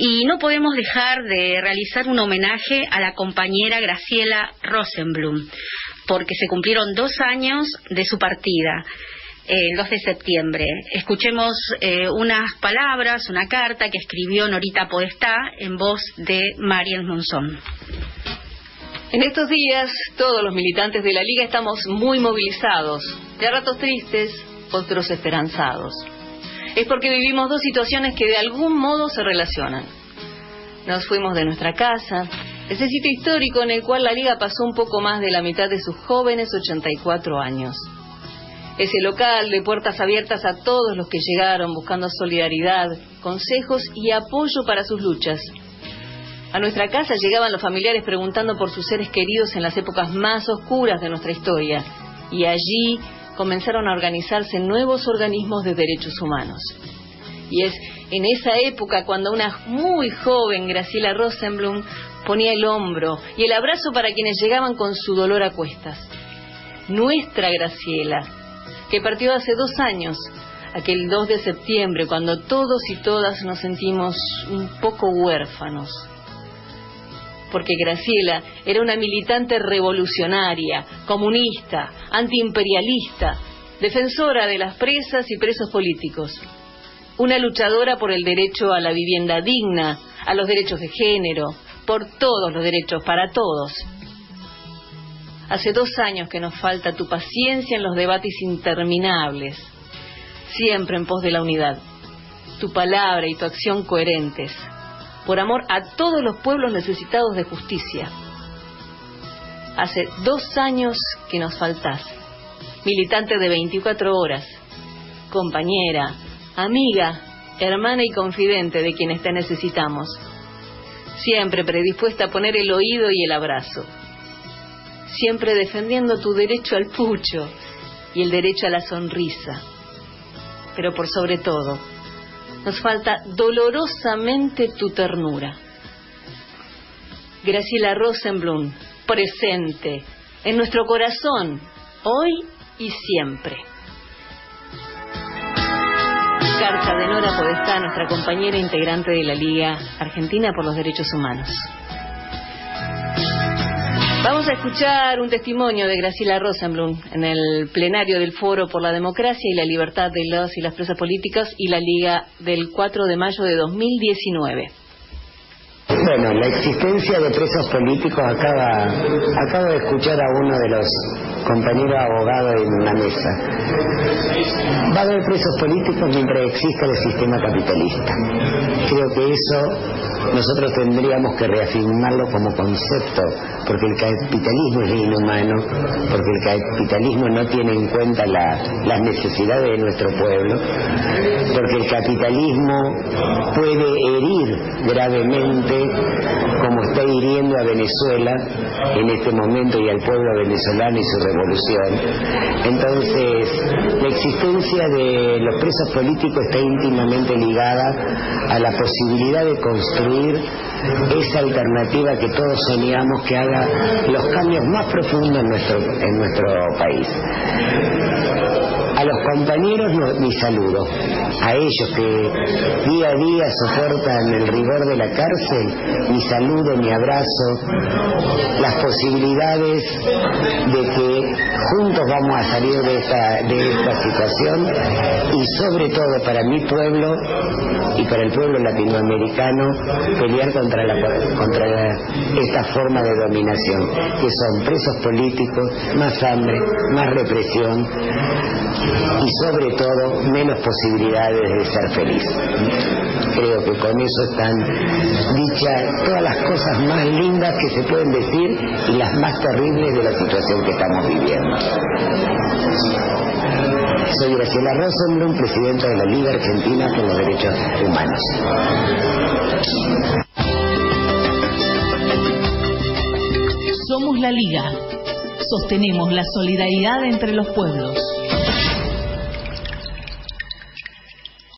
Y no podemos dejar de realizar un homenaje a la compañera Graciela Rosenblum, porque se cumplieron dos años de su partida el 2 de septiembre. Escuchemos eh, unas palabras, una carta que escribió Norita Podestá en voz de Mariel Monzón. En estos días, todos los militantes de la Liga estamos muy movilizados, de ratos tristes, otros esperanzados. Es porque vivimos dos situaciones que de algún modo se relacionan. Nos fuimos de nuestra casa, ese sitio histórico en el cual la Liga pasó un poco más de la mitad de sus jóvenes 84 años ese local de puertas abiertas a todos los que llegaron buscando solidaridad, consejos y apoyo para sus luchas. A nuestra casa llegaban los familiares preguntando por sus seres queridos en las épocas más oscuras de nuestra historia, y allí comenzaron a organizarse nuevos organismos de derechos humanos. Y es en esa época cuando una muy joven Graciela Rosenblum ponía el hombro y el abrazo para quienes llegaban con su dolor a cuestas. Nuestra Graciela, que partió hace dos años, aquel 2 de septiembre, cuando todos y todas nos sentimos un poco huérfanos. Porque Graciela era una militante revolucionaria, comunista, antiimperialista, defensora de las presas y presos políticos, una luchadora por el derecho a la vivienda digna, a los derechos de género, por todos los derechos, para todos. Hace dos años que nos falta tu paciencia en los debates interminables, siempre en pos de la unidad, tu palabra y tu acción coherentes, por amor a todos los pueblos necesitados de justicia. Hace dos años que nos faltás, militante de 24 horas, compañera, amiga, hermana y confidente de quienes te necesitamos, siempre predispuesta a poner el oído y el abrazo siempre defendiendo tu derecho al pucho y el derecho a la sonrisa. Pero por sobre todo, nos falta dolorosamente tu ternura. Graciela Rosenblum, presente en nuestro corazón, hoy y siempre. Carta de Nora Podestá, nuestra compañera integrante de la Liga Argentina por los Derechos Humanos. Vamos a escuchar un testimonio de Graciela Rosenblum en el plenario del Foro por la Democracia y la Libertad de los y las Presas Políticas y la Liga del 4 de mayo de 2019. Bueno, la existencia de presos políticos acaba, acabo de escuchar a uno de los compañeros abogados en una mesa. Va a haber presos políticos mientras exista el sistema capitalista. Creo que eso nosotros tendríamos que reafirmarlo como concepto, porque el capitalismo es inhumano, porque el capitalismo no tiene en cuenta las necesidades de nuestro pueblo, porque el capitalismo puede herir gravemente, como está hiriendo a Venezuela en este momento y al pueblo venezolano y su revolución. Entonces, la existencia de los presos políticos está íntimamente ligada a la posibilidad de construir esa alternativa que todos soñamos que haga los cambios más profundos en nuestro, en nuestro país. A los compañeros mi saludo, a ellos que día a día soportan el rigor de la cárcel, mi saludo, mi abrazo, las posibilidades de que juntos vamos a salir de esta, situación. Y sobre todo para mi pueblo y para el pueblo latinoamericano pelear contra, la, contra esta forma de dominación, que son presos políticos, más hambre, más represión y sobre todo menos posibilidades de ser feliz. Creo que con eso están dichas todas las cosas más lindas que se pueden decir y las más terribles de la situación que estamos viviendo. Soy Graciela Rosenblum, presidenta de la Liga Argentina por los Derechos Humanos. Somos la Liga. Sostenemos la solidaridad entre los pueblos.